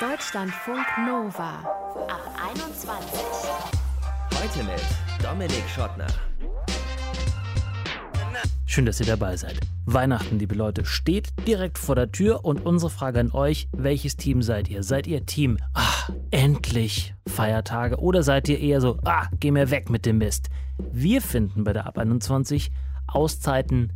Deutschlandfunk Nova ab 21. Heute mit Dominik Schottner. Schön, dass ihr dabei seid. Weihnachten, liebe Leute, steht direkt vor der Tür und unsere Frage an euch, welches Team seid ihr? Seid ihr Team, ah, endlich Feiertage oder seid ihr eher so, ah, geh mir weg mit dem Mist? Wir finden bei der Ab 21 Auszeiten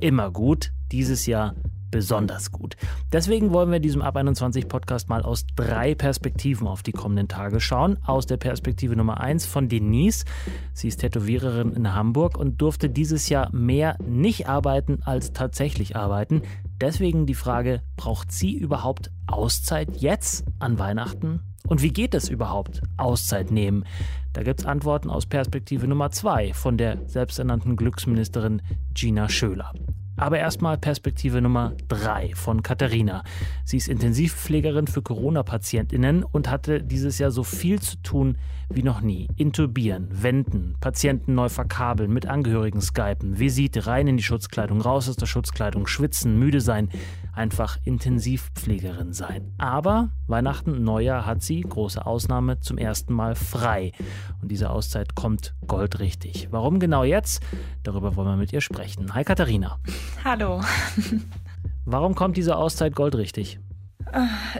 immer gut, dieses Jahr besonders gut. Deswegen wollen wir in diesem Ab 21 Podcast mal aus drei Perspektiven auf die kommenden Tage schauen. Aus der Perspektive Nummer 1 von Denise. Sie ist Tätowiererin in Hamburg und durfte dieses Jahr mehr nicht arbeiten als tatsächlich arbeiten. Deswegen die Frage, braucht sie überhaupt Auszeit jetzt an Weihnachten? Und wie geht es überhaupt, Auszeit nehmen? Da gibt es Antworten aus Perspektive Nummer 2 von der selbsternannten Glücksministerin Gina Schöler. Aber erstmal Perspektive Nummer 3 von Katharina. Sie ist Intensivpflegerin für Corona-PatientInnen und hatte dieses Jahr so viel zu tun wie noch nie. Intubieren, wenden, Patienten neu verkabeln, mit Angehörigen skypen, Visite, rein in die Schutzkleidung, raus aus der Schutzkleidung, schwitzen, müde sein, einfach Intensivpflegerin sein. Aber Weihnachten, Neujahr hat sie, große Ausnahme, zum ersten Mal frei. Und diese Auszeit kommt goldrichtig. Warum genau jetzt? Darüber wollen wir mit ihr sprechen. Hi Katharina. Hallo. Warum kommt diese Auszeit goldrichtig?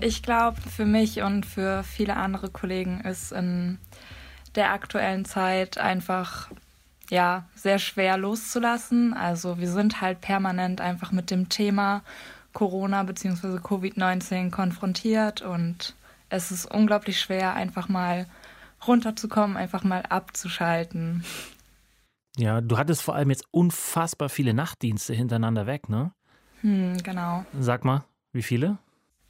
Ich glaube, für mich und für viele andere Kollegen ist in der aktuellen Zeit einfach ja sehr schwer loszulassen. Also wir sind halt permanent einfach mit dem Thema Corona bzw. Covid-19 konfrontiert und es ist unglaublich schwer, einfach mal runterzukommen, einfach mal abzuschalten. Ja, du hattest vor allem jetzt unfassbar viele Nachtdienste hintereinander weg, ne? Hm, genau. Sag mal, wie viele?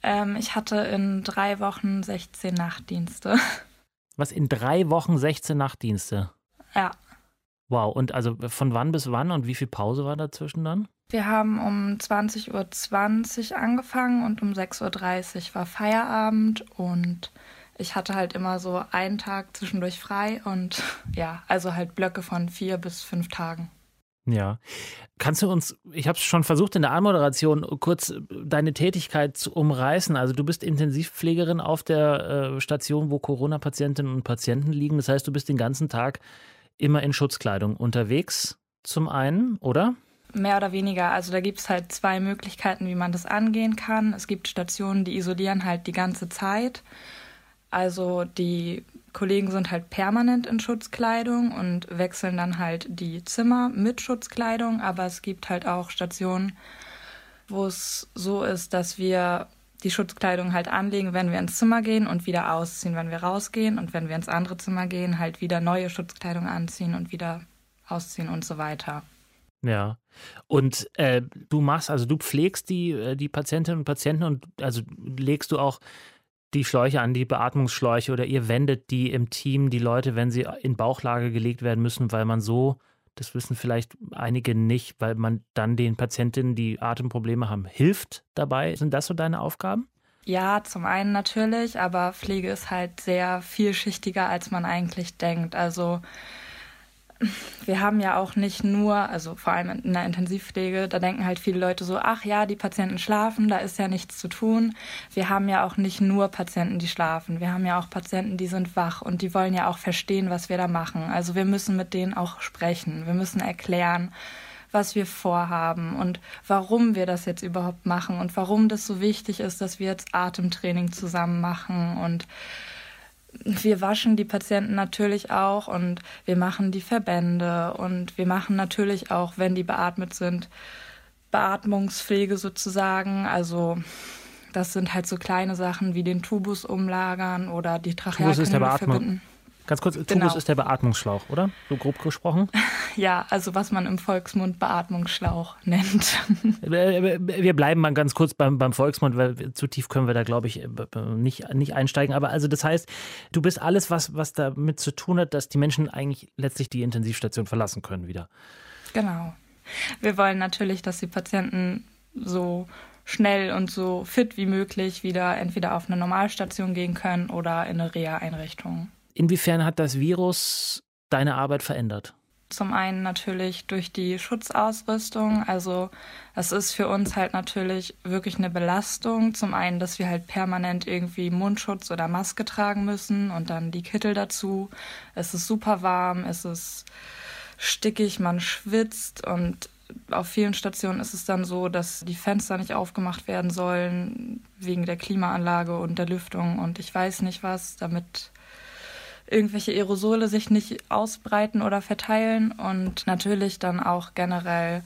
Ähm, ich hatte in drei Wochen 16 Nachtdienste. Was, in drei Wochen 16 Nachtdienste? Ja. Wow, und also von wann bis wann und wie viel Pause war dazwischen dann? Wir haben um 20.20 Uhr angefangen und um 6.30 Uhr war Feierabend und ich hatte halt immer so einen Tag zwischendurch frei und ja, also halt Blöcke von vier bis fünf Tagen. Ja. Kannst du uns, ich habe es schon versucht in der Anmoderation, kurz deine Tätigkeit zu umreißen. Also du bist Intensivpflegerin auf der äh, Station, wo Corona-Patientinnen und Patienten liegen. Das heißt, du bist den ganzen Tag immer in Schutzkleidung unterwegs, zum einen, oder? Mehr oder weniger. Also da gibt es halt zwei Möglichkeiten, wie man das angehen kann. Es gibt Stationen, die isolieren halt die ganze Zeit. Also die Kollegen sind halt permanent in Schutzkleidung und wechseln dann halt die Zimmer mit Schutzkleidung. Aber es gibt halt auch Stationen, wo es so ist, dass wir die Schutzkleidung halt anlegen, wenn wir ins Zimmer gehen und wieder ausziehen, wenn wir rausgehen und wenn wir ins andere Zimmer gehen, halt wieder neue Schutzkleidung anziehen und wieder ausziehen und so weiter. Ja. Und äh, du machst, also du pflegst die, äh, die Patientinnen und Patienten und also legst du auch die Schläuche an, die Beatmungsschläuche oder ihr wendet die im Team, die Leute, wenn sie in Bauchlage gelegt werden müssen, weil man so, das wissen vielleicht einige nicht, weil man dann den Patientinnen, die Atemprobleme haben, hilft dabei. Sind das so deine Aufgaben? Ja, zum einen natürlich, aber Pflege ist halt sehr vielschichtiger, als man eigentlich denkt. Also wir haben ja auch nicht nur, also vor allem in der Intensivpflege, da denken halt viele Leute so, ach ja, die Patienten schlafen, da ist ja nichts zu tun. Wir haben ja auch nicht nur Patienten, die schlafen. Wir haben ja auch Patienten, die sind wach und die wollen ja auch verstehen, was wir da machen. Also wir müssen mit denen auch sprechen. Wir müssen erklären, was wir vorhaben und warum wir das jetzt überhaupt machen und warum das so wichtig ist, dass wir jetzt Atemtraining zusammen machen und wir waschen die Patienten natürlich auch und wir machen die Verbände und wir machen natürlich auch, wenn die beatmet sind, Beatmungspflege sozusagen. Also das sind halt so kleine Sachen wie den Tubus umlagern oder die Trachealkanüle verbinden. Ganz kurz, Tubus genau. ist der Beatmungsschlauch, oder? So grob gesprochen? Ja, also was man im Volksmund Beatmungsschlauch nennt. Wir bleiben mal ganz kurz beim, beim Volksmund, weil zu tief können wir da, glaube ich, nicht, nicht einsteigen. Aber also das heißt, du bist alles, was, was damit zu tun hat, dass die Menschen eigentlich letztlich die Intensivstation verlassen können wieder. Genau. Wir wollen natürlich, dass die Patienten so schnell und so fit wie möglich wieder entweder auf eine Normalstation gehen können oder in eine Reha-Einrichtung. Inwiefern hat das Virus deine Arbeit verändert? Zum einen natürlich durch die Schutzausrüstung. Also es ist für uns halt natürlich wirklich eine Belastung. Zum einen, dass wir halt permanent irgendwie Mundschutz oder Maske tragen müssen und dann die Kittel dazu. Es ist super warm, es ist stickig, man schwitzt und auf vielen Stationen ist es dann so, dass die Fenster nicht aufgemacht werden sollen wegen der Klimaanlage und der Lüftung und ich weiß nicht was, damit irgendwelche Aerosole sich nicht ausbreiten oder verteilen und natürlich dann auch generell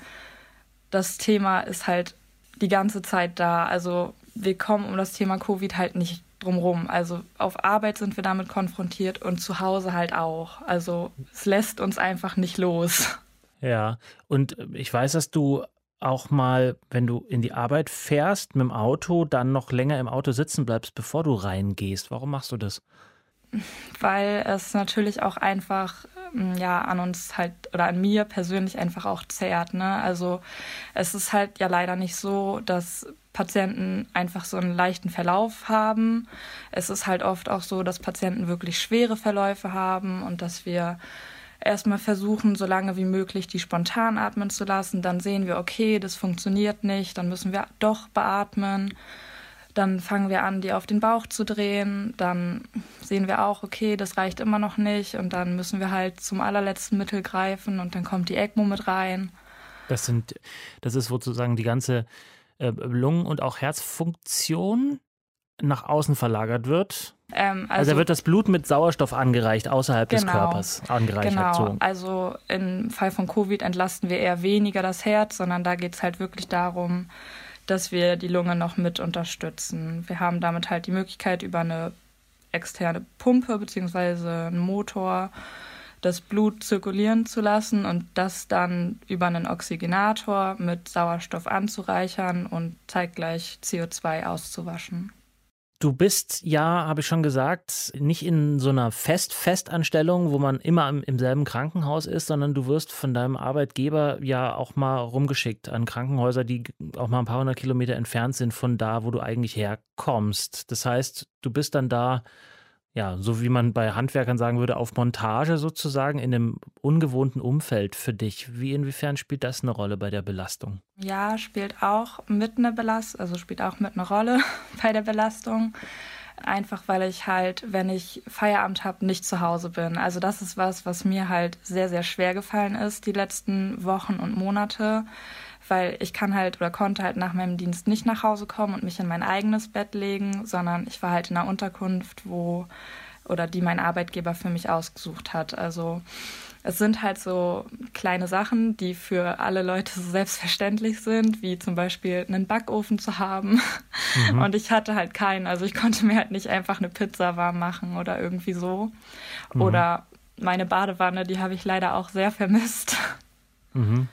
das Thema ist halt die ganze Zeit da. Also wir kommen um das Thema Covid halt nicht drumrum. Also auf Arbeit sind wir damit konfrontiert und zu Hause halt auch. Also es lässt uns einfach nicht los. Ja, und ich weiß, dass du auch mal, wenn du in die Arbeit fährst mit dem Auto, dann noch länger im Auto sitzen bleibst, bevor du reingehst. Warum machst du das? Weil es natürlich auch einfach ähm, ja an uns halt oder an mir persönlich einfach auch zehrt. Ne? Also es ist halt ja leider nicht so, dass Patienten einfach so einen leichten Verlauf haben. Es ist halt oft auch so, dass Patienten wirklich schwere Verläufe haben und dass wir erstmal versuchen, so lange wie möglich die spontan atmen zu lassen. Dann sehen wir, okay, das funktioniert nicht, dann müssen wir doch beatmen. Dann fangen wir an, die auf den Bauch zu drehen. Dann sehen wir auch, okay, das reicht immer noch nicht. Und dann müssen wir halt zum allerletzten Mittel greifen und dann kommt die ECMO mit rein. Das sind, das ist sozusagen die ganze äh, Lungen- und auch Herzfunktion nach außen verlagert wird. Ähm, also, also, da wird das Blut mit Sauerstoff angereicht, außerhalb genau, des Körpers angereichert. Genau, so. also im Fall von Covid entlasten wir eher weniger das Herz, sondern da geht es halt wirklich darum, dass wir die Lunge noch mit unterstützen. Wir haben damit halt die Möglichkeit, über eine externe Pumpe bzw. einen Motor das Blut zirkulieren zu lassen und das dann über einen Oxygenator mit Sauerstoff anzureichern und zeitgleich CO2 auszuwaschen. Du bist ja, habe ich schon gesagt, nicht in so einer Fest-Festanstellung, wo man immer im, im, selben Krankenhaus ist, sondern du wirst von deinem Arbeitgeber ja auch mal rumgeschickt an Krankenhäuser, die auch mal ein paar hundert Kilometer entfernt sind von da, wo du eigentlich herkommst. Das heißt, du bist dann da ja, so wie man bei Handwerkern sagen würde, auf Montage sozusagen in einem ungewohnten Umfeld für dich. Wie inwiefern spielt das eine Rolle bei der Belastung? Ja, spielt auch mit eine Belastung, also spielt auch mit eine Rolle bei der Belastung. Einfach weil ich halt, wenn ich Feierabend habe, nicht zu Hause bin. Also das ist was, was mir halt sehr, sehr schwer gefallen ist die letzten Wochen und Monate weil ich kann halt oder konnte halt nach meinem Dienst nicht nach Hause kommen und mich in mein eigenes Bett legen, sondern ich war halt in einer Unterkunft, wo oder die mein Arbeitgeber für mich ausgesucht hat. Also es sind halt so kleine Sachen, die für alle Leute so selbstverständlich sind, wie zum Beispiel einen Backofen zu haben. Mhm. Und ich hatte halt keinen. Also ich konnte mir halt nicht einfach eine Pizza warm machen oder irgendwie so. Mhm. Oder meine Badewanne, die habe ich leider auch sehr vermisst. Mhm.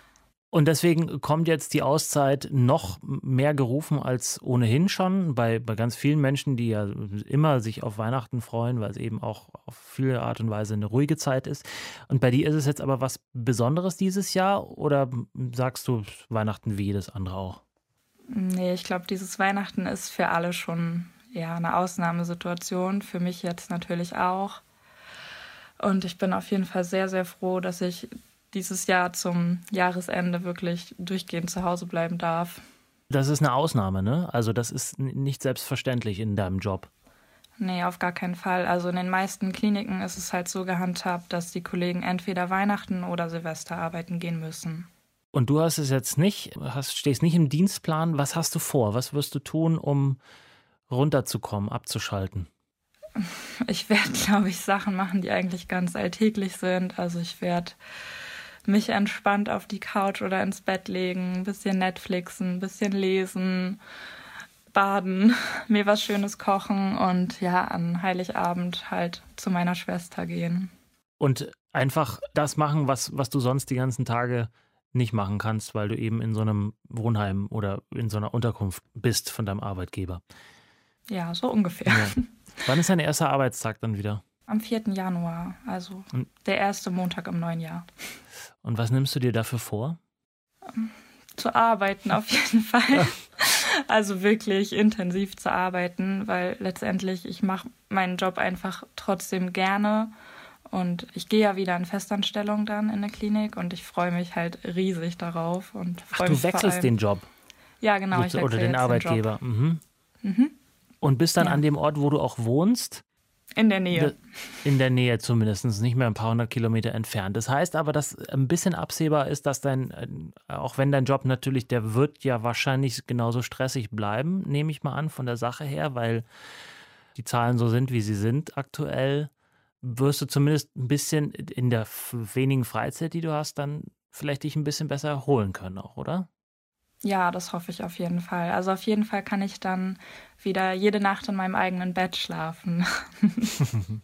Und deswegen kommt jetzt die Auszeit noch mehr gerufen als ohnehin schon bei, bei ganz vielen Menschen, die ja immer sich auf Weihnachten freuen, weil es eben auch auf viele Art und Weise eine ruhige Zeit ist. Und bei dir ist es jetzt aber was Besonderes dieses Jahr oder sagst du Weihnachten wie jedes andere auch? Nee, ich glaube, dieses Weihnachten ist für alle schon ja, eine Ausnahmesituation. Für mich jetzt natürlich auch. Und ich bin auf jeden Fall sehr, sehr froh, dass ich dieses Jahr zum Jahresende wirklich durchgehend zu Hause bleiben darf. Das ist eine Ausnahme, ne? Also das ist nicht selbstverständlich in deinem Job. Nee, auf gar keinen Fall. Also in den meisten Kliniken ist es halt so gehandhabt, dass die Kollegen entweder Weihnachten oder Silvester arbeiten gehen müssen. Und du hast es jetzt nicht, hast, stehst nicht im Dienstplan. Was hast du vor? Was wirst du tun, um runterzukommen, abzuschalten? Ich werde, glaube ich, Sachen machen, die eigentlich ganz alltäglich sind. Also ich werde mich entspannt auf die Couch oder ins Bett legen, ein bisschen Netflixen, ein bisschen lesen, baden, mir was Schönes kochen und ja, an Heiligabend halt zu meiner Schwester gehen. Und einfach das machen, was, was du sonst die ganzen Tage nicht machen kannst, weil du eben in so einem Wohnheim oder in so einer Unterkunft bist von deinem Arbeitgeber. Ja, so ungefähr. Ja. Wann ist dein erster Arbeitstag dann wieder? Am 4. Januar, also und, der erste Montag im neuen Jahr. Und was nimmst du dir dafür vor? Zu arbeiten auf jeden Fall. Also wirklich intensiv zu arbeiten, weil letztendlich ich mache meinen Job einfach trotzdem gerne Und ich gehe ja wieder in Festanstellung dann in der Klinik und ich freue mich halt riesig darauf. Und Ach, du wechselst den Job? Ja, genau. Ich oder den Arbeitgeber. Den mhm. Mhm. Und bist dann ja. an dem Ort, wo du auch wohnst? In der Nähe. In der Nähe zumindest, nicht mehr ein paar hundert Kilometer entfernt. Das heißt aber, dass ein bisschen absehbar ist, dass dein, äh, auch wenn dein Job natürlich, der wird ja wahrscheinlich genauso stressig bleiben, nehme ich mal an, von der Sache her, weil die Zahlen so sind, wie sie sind aktuell, wirst du zumindest ein bisschen in der wenigen Freizeit, die du hast, dann vielleicht dich ein bisschen besser erholen können auch, oder? Ja, das hoffe ich auf jeden Fall. Also auf jeden Fall kann ich dann wieder jede Nacht in meinem eigenen Bett schlafen.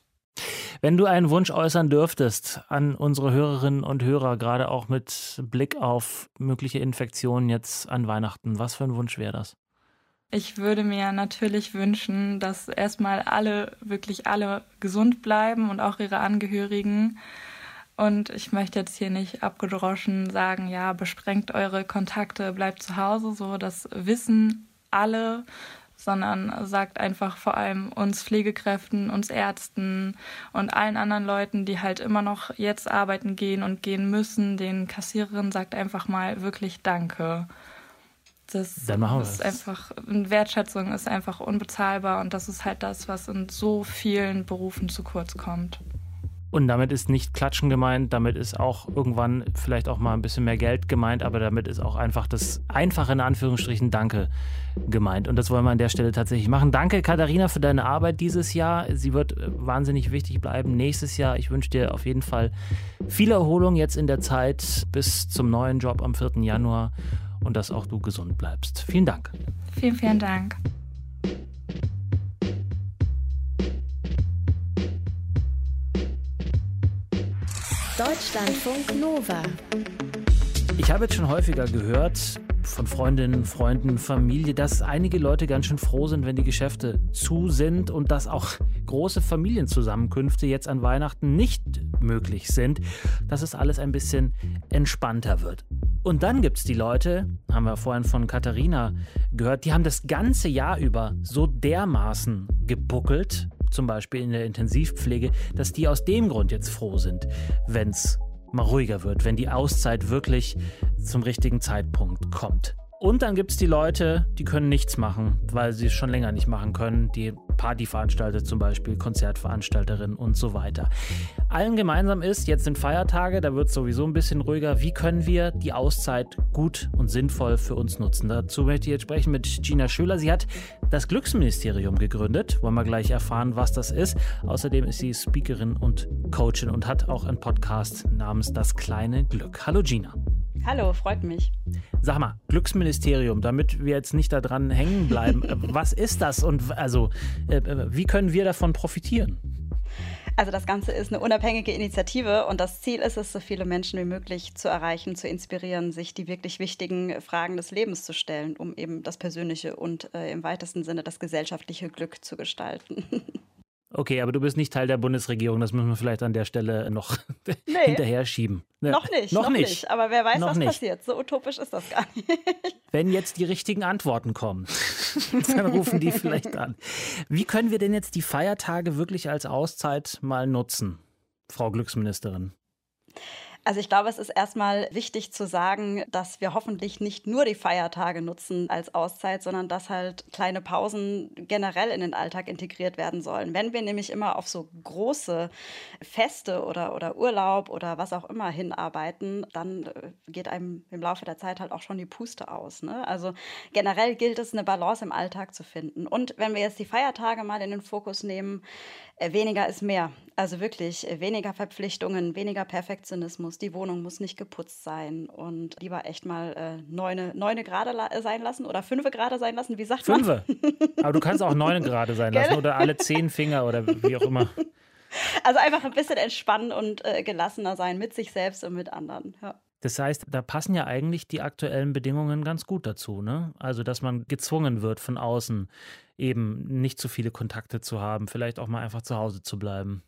Wenn du einen Wunsch äußern dürftest an unsere Hörerinnen und Hörer, gerade auch mit Blick auf mögliche Infektionen jetzt an Weihnachten, was für ein Wunsch wäre das? Ich würde mir natürlich wünschen, dass erstmal alle, wirklich alle gesund bleiben und auch ihre Angehörigen. Und ich möchte jetzt hier nicht abgedroschen sagen, ja, besprengt eure Kontakte, bleibt zu Hause, so das wissen alle, sondern sagt einfach vor allem uns Pflegekräften, uns Ärzten und allen anderen Leuten, die halt immer noch jetzt arbeiten gehen und gehen müssen, den Kassiererinnen sagt einfach mal wirklich Danke. Das ist einfach, Wertschätzung ist einfach unbezahlbar und das ist halt das, was in so vielen Berufen zu kurz kommt. Und damit ist nicht Klatschen gemeint, damit ist auch irgendwann vielleicht auch mal ein bisschen mehr Geld gemeint, aber damit ist auch einfach das einfache in Anführungsstrichen Danke gemeint. Und das wollen wir an der Stelle tatsächlich machen. Danke, Katharina, für deine Arbeit dieses Jahr. Sie wird wahnsinnig wichtig bleiben nächstes Jahr. Ich wünsche dir auf jeden Fall viel Erholung jetzt in der Zeit bis zum neuen Job am 4. Januar und dass auch du gesund bleibst. Vielen Dank. Vielen, vielen Dank. Deutschlandfunk Nova. Ich habe jetzt schon häufiger gehört von Freundinnen, Freunden, Familie, dass einige Leute ganz schön froh sind, wenn die Geschäfte zu sind und dass auch große Familienzusammenkünfte jetzt an Weihnachten nicht möglich sind, dass es alles ein bisschen entspannter wird. Und dann gibt es die Leute, haben wir vorhin von Katharina gehört, die haben das ganze Jahr über so dermaßen gebuckelt, zum Beispiel in der Intensivpflege, dass die aus dem Grund jetzt froh sind, wenn es mal ruhiger wird, wenn die Auszeit wirklich zum richtigen Zeitpunkt kommt. Und dann gibt es die Leute, die können nichts machen, weil sie es schon länger nicht machen können. Die Partyveranstalter zum Beispiel, Konzertveranstalterinnen und so weiter. Allen gemeinsam ist, jetzt sind Feiertage, da wird es sowieso ein bisschen ruhiger. Wie können wir die Auszeit gut und sinnvoll für uns nutzen? Dazu möchte ich jetzt sprechen mit Gina Schöler. Sie hat das Glücksministerium gegründet. Wollen wir gleich erfahren, was das ist. Außerdem ist sie Speakerin und Coachin und hat auch einen Podcast namens Das kleine Glück. Hallo Gina. Hallo, freut mich. Sag mal, Glücksministerium, damit wir jetzt nicht daran hängen bleiben. was ist das und also äh, äh, wie können wir davon profitieren? Also das Ganze ist eine unabhängige Initiative und das Ziel ist es, so viele Menschen wie möglich zu erreichen, zu inspirieren, sich die wirklich wichtigen Fragen des Lebens zu stellen, um eben das persönliche und äh, im weitesten Sinne das gesellschaftliche Glück zu gestalten. Okay, aber du bist nicht Teil der Bundesregierung, das müssen wir vielleicht an der Stelle noch nee, hinterher schieben. Ne? Noch nicht, noch, noch nicht. nicht. Aber wer weiß, noch was nicht. passiert. So utopisch ist das gar nicht. Wenn jetzt die richtigen Antworten kommen, dann rufen die vielleicht an. Wie können wir denn jetzt die Feiertage wirklich als Auszeit mal nutzen, Frau Glücksministerin? Also ich glaube, es ist erstmal wichtig zu sagen, dass wir hoffentlich nicht nur die Feiertage nutzen als Auszeit, sondern dass halt kleine Pausen generell in den Alltag integriert werden sollen. Wenn wir nämlich immer auf so große Feste oder, oder Urlaub oder was auch immer hinarbeiten, dann äh, geht einem im Laufe der Zeit halt auch schon die Puste aus. Ne? Also generell gilt es, eine Balance im Alltag zu finden. Und wenn wir jetzt die Feiertage mal in den Fokus nehmen, äh, weniger ist mehr. Also wirklich äh, weniger Verpflichtungen, weniger Perfektionismus. Die Wohnung muss nicht geputzt sein und lieber echt mal äh, neune, neune Grade la sein lassen oder fünfe Grade sein lassen. Wie sagt Fünfe. man? Aber du kannst auch neune Grade sein lassen oder alle zehn Finger oder wie auch immer. Also einfach ein bisschen entspannen und äh, gelassener sein mit sich selbst und mit anderen. Ja. Das heißt, da passen ja eigentlich die aktuellen Bedingungen ganz gut dazu, ne? Also, dass man gezwungen wird von außen, eben nicht zu viele Kontakte zu haben, vielleicht auch mal einfach zu Hause zu bleiben.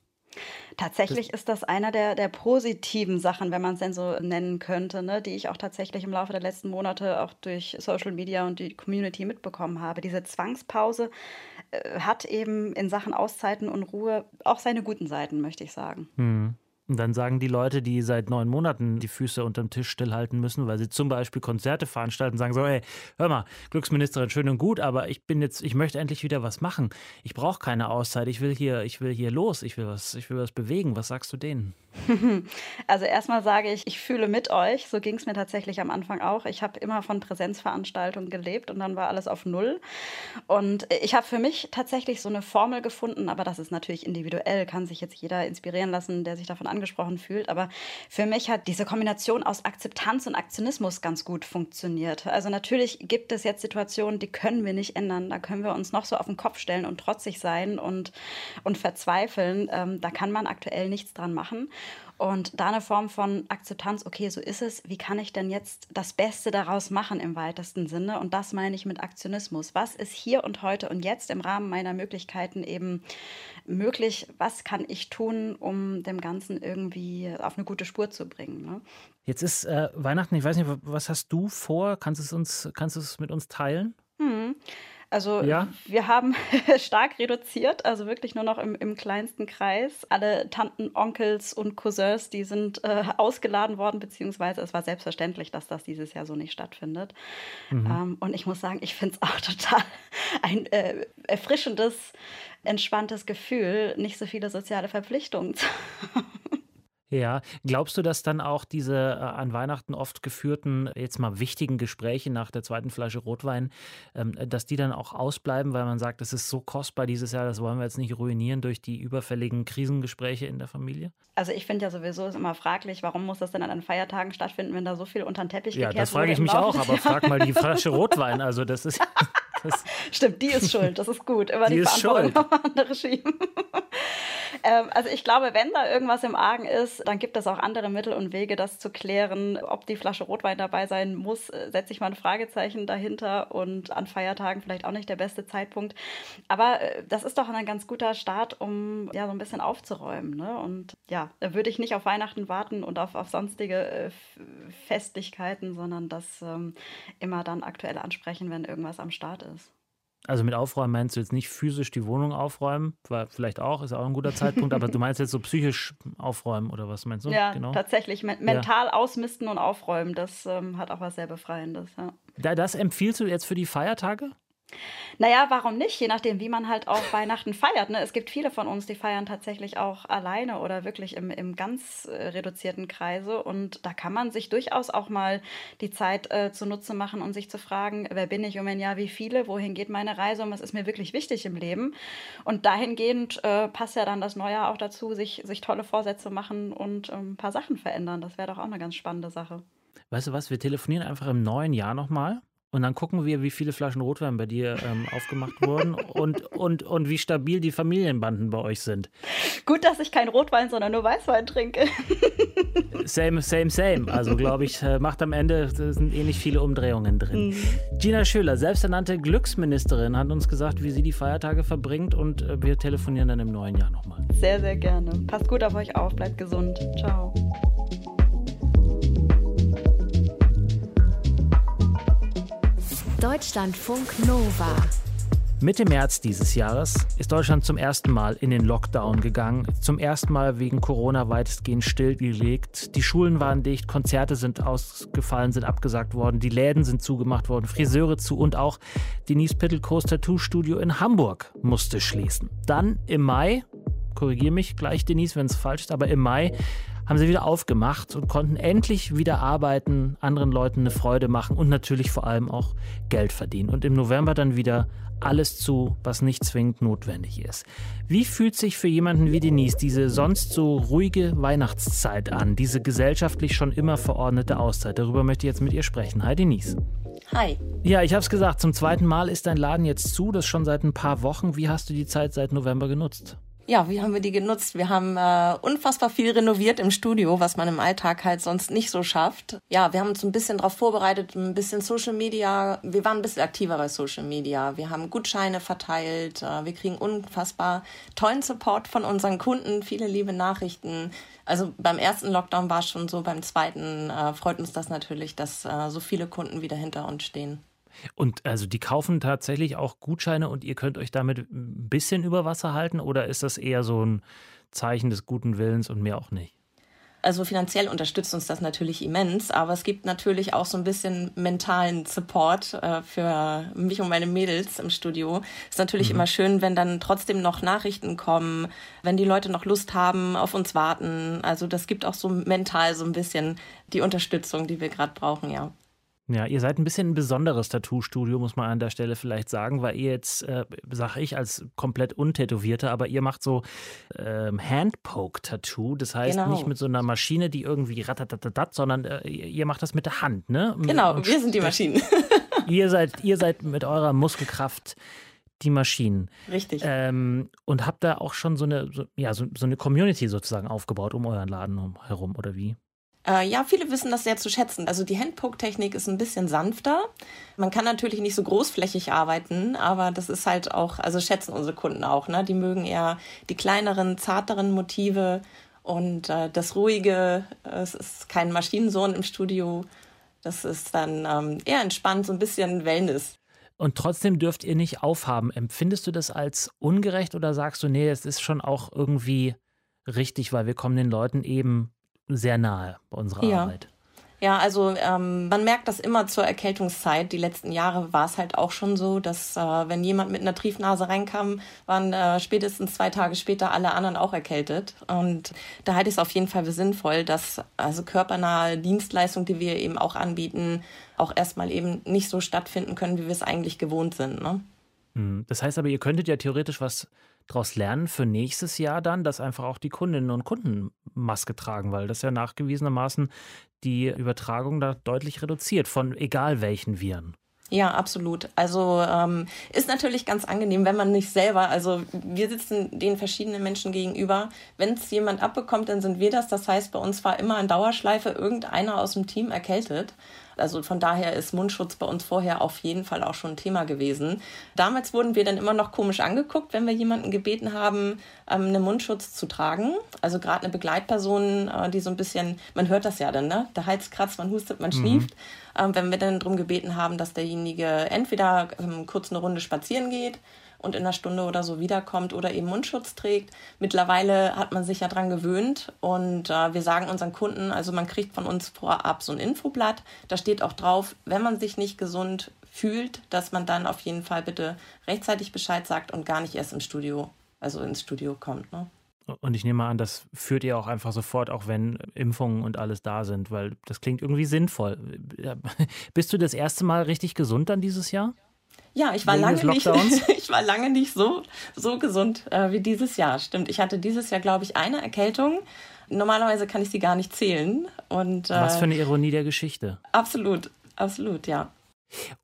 Tatsächlich das ist das einer der, der positiven Sachen, wenn man es denn so nennen könnte, ne, die ich auch tatsächlich im Laufe der letzten Monate auch durch Social Media und die Community mitbekommen habe. Diese Zwangspause äh, hat eben in Sachen Auszeiten und Ruhe auch seine guten Seiten, möchte ich sagen. Hm. Und dann sagen die Leute, die seit neun Monaten die Füße unterm Tisch stillhalten müssen, weil sie zum Beispiel Konzerte veranstalten, sagen so, hey, hör mal, Glücksministerin, schön und gut, aber ich bin jetzt, ich möchte endlich wieder was machen. Ich brauche keine Auszeit, ich will hier, ich will hier los, ich will was, ich will was bewegen. Was sagst du denen? Also erstmal sage ich, ich fühle mit euch. So ging es mir tatsächlich am Anfang auch. Ich habe immer von Präsenzveranstaltungen gelebt und dann war alles auf Null. Und ich habe für mich tatsächlich so eine Formel gefunden, aber das ist natürlich individuell, kann sich jetzt jeder inspirieren lassen, der sich davon angesprochen fühlt. Aber für mich hat diese Kombination aus Akzeptanz und Aktionismus ganz gut funktioniert. Also natürlich gibt es jetzt Situationen, die können wir nicht ändern. Da können wir uns noch so auf den Kopf stellen und trotzig sein und, und verzweifeln. Ähm, da kann man aktuell nichts dran machen. Und da eine Form von Akzeptanz, okay, so ist es, wie kann ich denn jetzt das Beste daraus machen im weitesten Sinne? Und das meine ich mit Aktionismus. Was ist hier und heute und jetzt im Rahmen meiner Möglichkeiten eben möglich? Was kann ich tun, um dem Ganzen irgendwie auf eine gute Spur zu bringen? Ne? Jetzt ist äh, Weihnachten, ich weiß nicht, was hast du vor? Kannst du es uns, kannst du es mit uns teilen? Hm. Also ja. wir haben stark reduziert, also wirklich nur noch im, im, kleinsten Kreis. Alle Tanten, Onkels und Cousins, die sind äh, ausgeladen worden, beziehungsweise es war selbstverständlich, dass das dieses Jahr so nicht stattfindet. Mhm. Ähm, und ich muss sagen, ich finde es auch total ein äh, erfrischendes, entspanntes Gefühl, nicht so viele soziale Verpflichtungen zu haben. Ja, glaubst du, dass dann auch diese äh, an Weihnachten oft geführten, jetzt mal wichtigen Gespräche nach der zweiten Flasche Rotwein, ähm, dass die dann auch ausbleiben, weil man sagt, das ist so kostbar dieses Jahr, das wollen wir jetzt nicht ruinieren durch die überfälligen Krisengespräche in der Familie? Also ich finde ja sowieso ist immer fraglich, warum muss das denn an Feiertagen stattfinden, wenn da so viel unter den Teppich ja, gekehrt Ja, das frage ich mich auch, aber frag mal die Flasche Rotwein, also das ist... Das Stimmt, die ist schuld, das ist gut. Immer die, die ist schuld. andere schieben. Ähm, also ich glaube, wenn da irgendwas im Argen ist, dann gibt es auch andere Mittel und Wege, das zu klären. Ob die Flasche Rotwein dabei sein muss, äh, setze ich mal ein Fragezeichen dahinter und an Feiertagen vielleicht auch nicht der beste Zeitpunkt. Aber äh, das ist doch ein ganz guter Start, um ja so ein bisschen aufzuräumen. Ne? Und ja, würde ich nicht auf Weihnachten warten und auf, auf sonstige äh, Festlichkeiten, sondern das ähm, immer dann aktuell ansprechen, wenn irgendwas am Start ist. Also mit Aufräumen meinst du jetzt nicht physisch die Wohnung aufräumen, war vielleicht auch, ist auch ein guter Zeitpunkt, aber du meinst jetzt so psychisch aufräumen oder was meinst du? Ja, genau. tatsächlich. Me mental ja. ausmisten und aufräumen, das ähm, hat auch was sehr Befreiendes. Ja. Das empfiehlst du jetzt für die Feiertage? Naja, warum nicht? Je nachdem, wie man halt auch Weihnachten feiert. Ne? Es gibt viele von uns, die feiern tatsächlich auch alleine oder wirklich im, im ganz äh, reduzierten Kreise. Und da kann man sich durchaus auch mal die Zeit äh, zunutze machen und sich zu fragen, wer bin ich und wenn ja, wie viele, wohin geht meine Reise und was ist mir wirklich wichtig im Leben. Und dahingehend äh, passt ja dann das Neue auch dazu, sich, sich tolle Vorsätze machen und ähm, ein paar Sachen verändern. Das wäre doch auch eine ganz spannende Sache. Weißt du was, wir telefonieren einfach im neuen Jahr nochmal und dann gucken wir, wie viele Flaschen Rotwein bei dir ähm, aufgemacht wurden und, und, und wie stabil die Familienbanden bei euch sind. Gut, dass ich kein Rotwein, sondern nur Weißwein trinke. Same, same, same. Also glaube ich, äh, macht am Ende sind eh nicht viele Umdrehungen drin. Mhm. Gina Schöler, selbsternannte Glücksministerin, hat uns gesagt, wie sie die Feiertage verbringt und äh, wir telefonieren dann im neuen Jahr nochmal. Sehr, sehr gerne. Passt gut auf euch auf, bleibt gesund. Ciao. Deutschlandfunk Nova. Mitte März dieses Jahres ist Deutschland zum ersten Mal in den Lockdown gegangen. Zum ersten Mal wegen Corona weitestgehend stillgelegt. Die Schulen waren dicht, Konzerte sind ausgefallen, sind abgesagt worden, die Läden sind zugemacht worden, Friseure zu und auch Denise Pittelkows Tattoo-Studio in Hamburg musste schließen. Dann im Mai, korrigiere mich gleich Denise, wenn es falsch ist, aber im Mai haben sie wieder aufgemacht und konnten endlich wieder arbeiten, anderen Leuten eine Freude machen und natürlich vor allem auch Geld verdienen. Und im November dann wieder alles zu, was nicht zwingend notwendig ist. Wie fühlt sich für jemanden wie Denise diese sonst so ruhige Weihnachtszeit an, diese gesellschaftlich schon immer verordnete Auszeit? Darüber möchte ich jetzt mit ihr sprechen. Hi Denise. Hi. Ja, ich habe es gesagt, zum zweiten Mal ist dein Laden jetzt zu, das schon seit ein paar Wochen. Wie hast du die Zeit seit November genutzt? Ja, wie haben wir die genutzt? Wir haben äh, unfassbar viel renoviert im Studio, was man im Alltag halt sonst nicht so schafft. Ja, wir haben uns ein bisschen darauf vorbereitet, ein bisschen Social Media. Wir waren ein bisschen aktiver bei Social Media. Wir haben Gutscheine verteilt. Äh, wir kriegen unfassbar tollen Support von unseren Kunden, viele liebe Nachrichten. Also beim ersten Lockdown war es schon so, beim zweiten äh, freut uns das natürlich, dass äh, so viele Kunden wieder hinter uns stehen. Und also die kaufen tatsächlich auch Gutscheine und ihr könnt euch damit ein bisschen über Wasser halten oder ist das eher so ein Zeichen des guten Willens und mehr auch nicht? Also finanziell unterstützt uns das natürlich immens, aber es gibt natürlich auch so ein bisschen mentalen Support äh, für mich und meine Mädels im Studio. Ist natürlich mhm. immer schön, wenn dann trotzdem noch Nachrichten kommen, wenn die Leute noch Lust haben, auf uns warten. Also das gibt auch so mental so ein bisschen die Unterstützung, die wir gerade brauchen, ja. Ja, ihr seid ein bisschen ein besonderes Tattoo-Studio, muss man an der Stelle vielleicht sagen, weil ihr jetzt, äh, sag ich, als komplett untätowierter, aber ihr macht so ähm, Handpoke-Tattoo. Das heißt genau. nicht mit so einer Maschine, die irgendwie ratatatatat, sondern äh, ihr macht das mit der Hand, ne? Genau, Und wir sind die Maschinen. ihr seid, ihr seid mit eurer Muskelkraft die Maschinen. Richtig. Ähm, und habt da auch schon so eine, so, ja, so, so eine Community sozusagen aufgebaut um euren Laden herum, oder wie? Äh, ja, viele wissen das sehr zu schätzen. Also die Handpoke-Technik ist ein bisschen sanfter. Man kann natürlich nicht so großflächig arbeiten, aber das ist halt auch, also schätzen unsere Kunden auch. Ne? Die mögen eher die kleineren, zarteren Motive und äh, das Ruhige. Es ist kein Maschinensohn im Studio. Das ist dann ähm, eher entspannt, so ein bisschen Wellness. Und trotzdem dürft ihr nicht aufhaben. Empfindest du das als ungerecht oder sagst du, nee, es ist schon auch irgendwie richtig, weil wir kommen den Leuten eben sehr nahe bei unserer ja. Arbeit. Ja, also ähm, man merkt das immer zur Erkältungszeit. Die letzten Jahre war es halt auch schon so, dass äh, wenn jemand mit einer Triefnase reinkam, waren äh, spätestens zwei Tage später alle anderen auch erkältet. Und da halte ich es auf jeden Fall für sinnvoll, dass also körpernahe Dienstleistungen, die wir eben auch anbieten, auch erstmal eben nicht so stattfinden können, wie wir es eigentlich gewohnt sind. Ne? Hm, das heißt aber, ihr könntet ja theoretisch was daraus lernen für nächstes Jahr dann, dass einfach auch die Kundinnen und Kunden Maske tragen, weil das ja nachgewiesenermaßen die Übertragung da deutlich reduziert von egal welchen Viren. Ja, absolut. Also ähm, ist natürlich ganz angenehm, wenn man nicht selber, also wir sitzen den verschiedenen Menschen gegenüber. Wenn es jemand abbekommt, dann sind wir das. Das heißt, bei uns war immer in Dauerschleife irgendeiner aus dem Team erkältet. Also von daher ist Mundschutz bei uns vorher auf jeden Fall auch schon ein Thema gewesen. Damals wurden wir dann immer noch komisch angeguckt, wenn wir jemanden gebeten haben, ähm, einen Mundschutz zu tragen. Also gerade eine Begleitperson, äh, die so ein bisschen, man hört das ja dann, ne? Der Hals kratzt, man hustet, man mhm. schnieft. Mhm. wenn wir dann darum gebeten haben, dass derjenige entweder ähm, kurz eine Runde spazieren geht und in einer Stunde oder so wiederkommt oder eben Mundschutz trägt. Mittlerweile hat man sich ja dran gewöhnt und äh, wir sagen unseren Kunden, also man kriegt von uns vorab so ein Infoblatt. Da steht auch drauf, wenn man sich nicht gesund fühlt, dass man dann auf jeden Fall bitte rechtzeitig Bescheid sagt und gar nicht erst im Studio, also ins Studio kommt. Ne? Und ich nehme an, das führt ihr auch einfach sofort, auch wenn Impfungen und alles da sind, weil das klingt irgendwie sinnvoll. Bist du das erste Mal richtig gesund dann dieses Jahr? Ja, ich war lange nicht, ich war lange nicht so, so gesund äh, wie dieses Jahr. Stimmt. Ich hatte dieses Jahr, glaube ich, eine Erkältung. Normalerweise kann ich sie gar nicht zählen. Und, äh, Was für eine Ironie der Geschichte. Absolut, absolut, ja.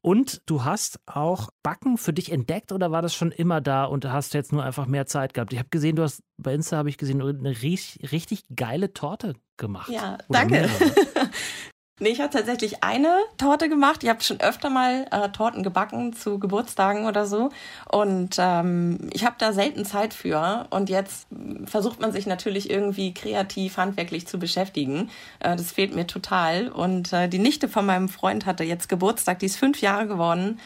Und du hast auch Backen für dich entdeckt oder war das schon immer da und hast jetzt nur einfach mehr Zeit gehabt? Ich habe gesehen, du hast bei Insta habe ich gesehen, eine richtig, richtig geile Torte gemacht. Ja, danke. Nee, ich habe tatsächlich eine Torte gemacht. Ich habe schon öfter mal äh, Torten gebacken zu Geburtstagen oder so. Und ähm, ich habe da selten Zeit für. Und jetzt versucht man sich natürlich irgendwie kreativ, handwerklich zu beschäftigen. Äh, das fehlt mir total. Und äh, die Nichte von meinem Freund hatte jetzt Geburtstag. Die ist fünf Jahre geworden.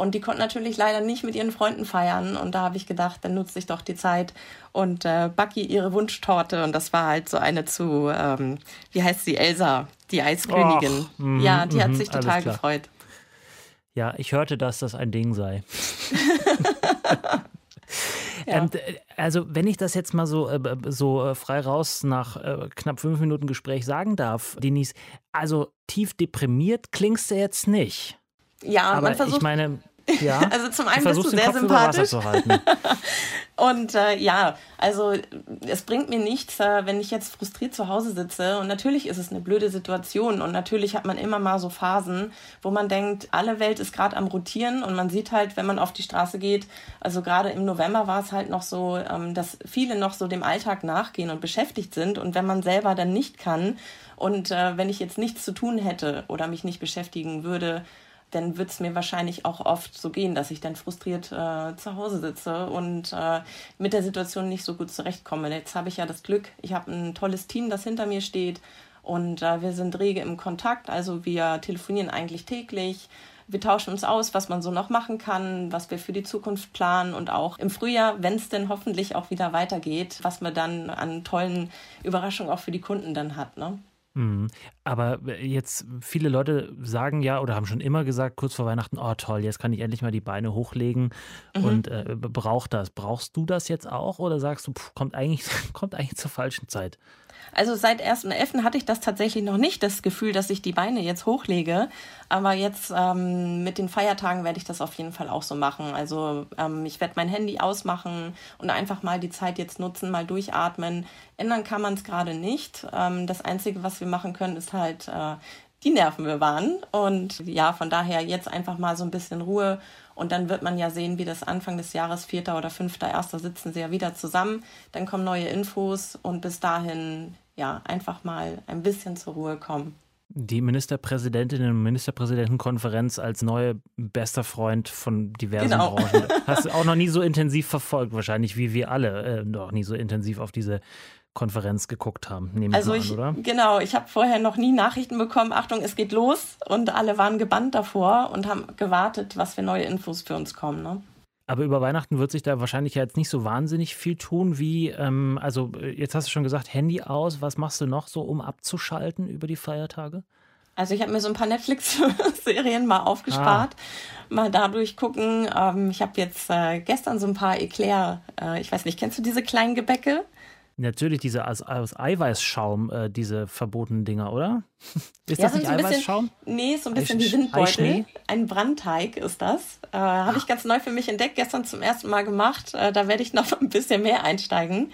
Und die konnten natürlich leider nicht mit ihren Freunden feiern. Und da habe ich gedacht, dann nutze ich doch die Zeit und äh, backe ihre Wunschtorte. Und das war halt so eine zu, ähm, wie heißt sie, Elsa, die Eiskönigin. Och, mh, ja, die mh, hat sich total gefreut. Ja, ich hörte, dass das ein Ding sei. Ja. Ähm, also, wenn ich das jetzt mal so, äh, so äh, frei raus nach äh, knapp fünf Minuten Gespräch sagen darf, Denise, also tief deprimiert klingst du jetzt nicht. Ja, aber man versucht. Ich meine, ja, also zum einen bist du sehr sympathisch. Und äh, ja, also es bringt mir nichts, äh, wenn ich jetzt frustriert zu Hause sitze. Und natürlich ist es eine blöde Situation. Und natürlich hat man immer mal so Phasen, wo man denkt, alle Welt ist gerade am Rotieren. Und man sieht halt, wenn man auf die Straße geht, also gerade im November war es halt noch so, ähm, dass viele noch so dem Alltag nachgehen und beschäftigt sind. Und wenn man selber dann nicht kann und äh, wenn ich jetzt nichts zu tun hätte oder mich nicht beschäftigen würde, dann wird es mir wahrscheinlich auch oft so gehen, dass ich dann frustriert äh, zu Hause sitze und äh, mit der Situation nicht so gut zurechtkomme. Jetzt habe ich ja das Glück, ich habe ein tolles Team, das hinter mir steht und äh, wir sind rege im Kontakt. Also wir telefonieren eigentlich täglich. Wir tauschen uns aus, was man so noch machen kann, was wir für die Zukunft planen und auch im Frühjahr, wenn es denn hoffentlich auch wieder weitergeht, was man dann an tollen Überraschungen auch für die Kunden dann hat. Ne? Mhm. Aber jetzt viele Leute sagen ja oder haben schon immer gesagt, kurz vor Weihnachten, oh toll, jetzt kann ich endlich mal die Beine hochlegen mhm. und äh, braucht das. Brauchst du das jetzt auch oder sagst du, pff, kommt, eigentlich, kommt eigentlich zur falschen Zeit? Also seit 1.11. hatte ich das tatsächlich noch nicht, das Gefühl, dass ich die Beine jetzt hochlege. Aber jetzt ähm, mit den Feiertagen werde ich das auf jeden Fall auch so machen. Also ähm, ich werde mein Handy ausmachen und einfach mal die Zeit jetzt nutzen, mal durchatmen. Ändern kann man es gerade nicht. Ähm, das Einzige, was wir machen können, ist halt äh, die Nerven bewahren. Und ja, von daher jetzt einfach mal so ein bisschen Ruhe und dann wird man ja sehen, wie das Anfang des Jahres, 4. oder 5.1. sitzen sie ja wieder zusammen. Dann kommen neue Infos und bis dahin, ja, einfach mal ein bisschen zur Ruhe kommen. Die Ministerpräsidentinnen und Ministerpräsidentenkonferenz als neue bester Freund von diversen genau. Branchen. Hast du auch noch nie so intensiv verfolgt, wahrscheinlich wie wir alle, äh, noch nie so intensiv auf diese Konferenz geguckt haben, nehme also ich an, oder? Genau, ich habe vorher noch nie Nachrichten bekommen, Achtung, es geht los und alle waren gebannt davor und haben gewartet, was für neue Infos für uns kommen. Ne? Aber über Weihnachten wird sich da wahrscheinlich jetzt nicht so wahnsinnig viel tun wie, ähm, also jetzt hast du schon gesagt, Handy aus, was machst du noch so, um abzuschalten über die Feiertage? Also ich habe mir so ein paar Netflix-Serien mal aufgespart, ah. mal dadurch gucken. Ähm, ich habe jetzt äh, gestern so ein paar Eclair, äh, ich weiß nicht, kennst du diese kleinen Gebäcke? Natürlich diese aus, aus Eiweißschaum, äh, diese verbotenen Dinger, oder? ist ja, das nicht Eiweißschaum? Bisschen, nee, so ein bisschen wie Windbeutel. Ein Brandteig ist das. Äh, Habe ich ganz neu für mich entdeckt, gestern zum ersten Mal gemacht. Äh, da werde ich noch ein bisschen mehr einsteigen.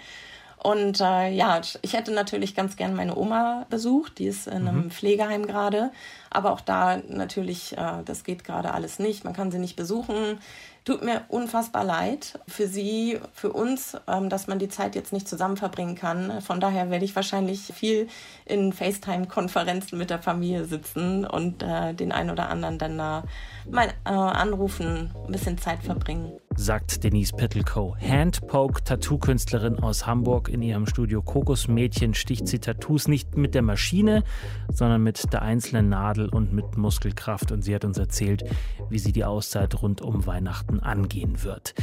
Und äh, ja, ich hätte natürlich ganz gern meine Oma besucht, die ist in einem mhm. Pflegeheim gerade. Aber auch da natürlich, äh, das geht gerade alles nicht. Man kann sie nicht besuchen. Tut mir unfassbar leid für Sie, für uns, ähm, dass man die Zeit jetzt nicht zusammen verbringen kann. Von daher werde ich wahrscheinlich viel in FaceTime-Konferenzen mit der Familie sitzen und äh, den einen oder anderen dann mal äh, anrufen, ein bisschen Zeit verbringen. Sagt Denise Pettelkow, Handpoke-Tattoo-Künstlerin aus Hamburg. In ihrem Studio Kokosmädchen sticht sie Tattoos nicht mit der Maschine, sondern mit der einzelnen Nadel und mit Muskelkraft. Und sie hat uns erzählt, wie sie die Auszeit rund um Weihnachten angehen wird.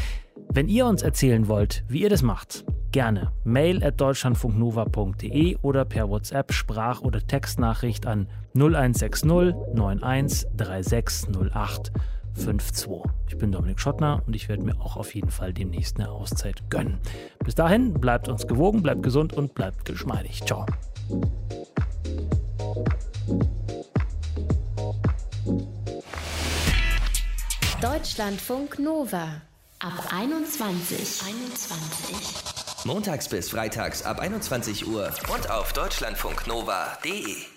Wenn ihr uns erzählen wollt, wie ihr das macht, gerne mail at deutschlandfunknova.de oder per WhatsApp Sprach- oder Textnachricht an 0160 91 3608 52. Ich bin Dominik Schottner und ich werde mir auch auf jeden Fall demnächst eine Auszeit gönnen. Bis dahin, bleibt uns gewogen, bleibt gesund und bleibt geschmeidig. Ciao. Deutschlandfunk Nova ab 21. 21. Montags bis freitags ab 21 Uhr und auf deutschlandfunknova.de.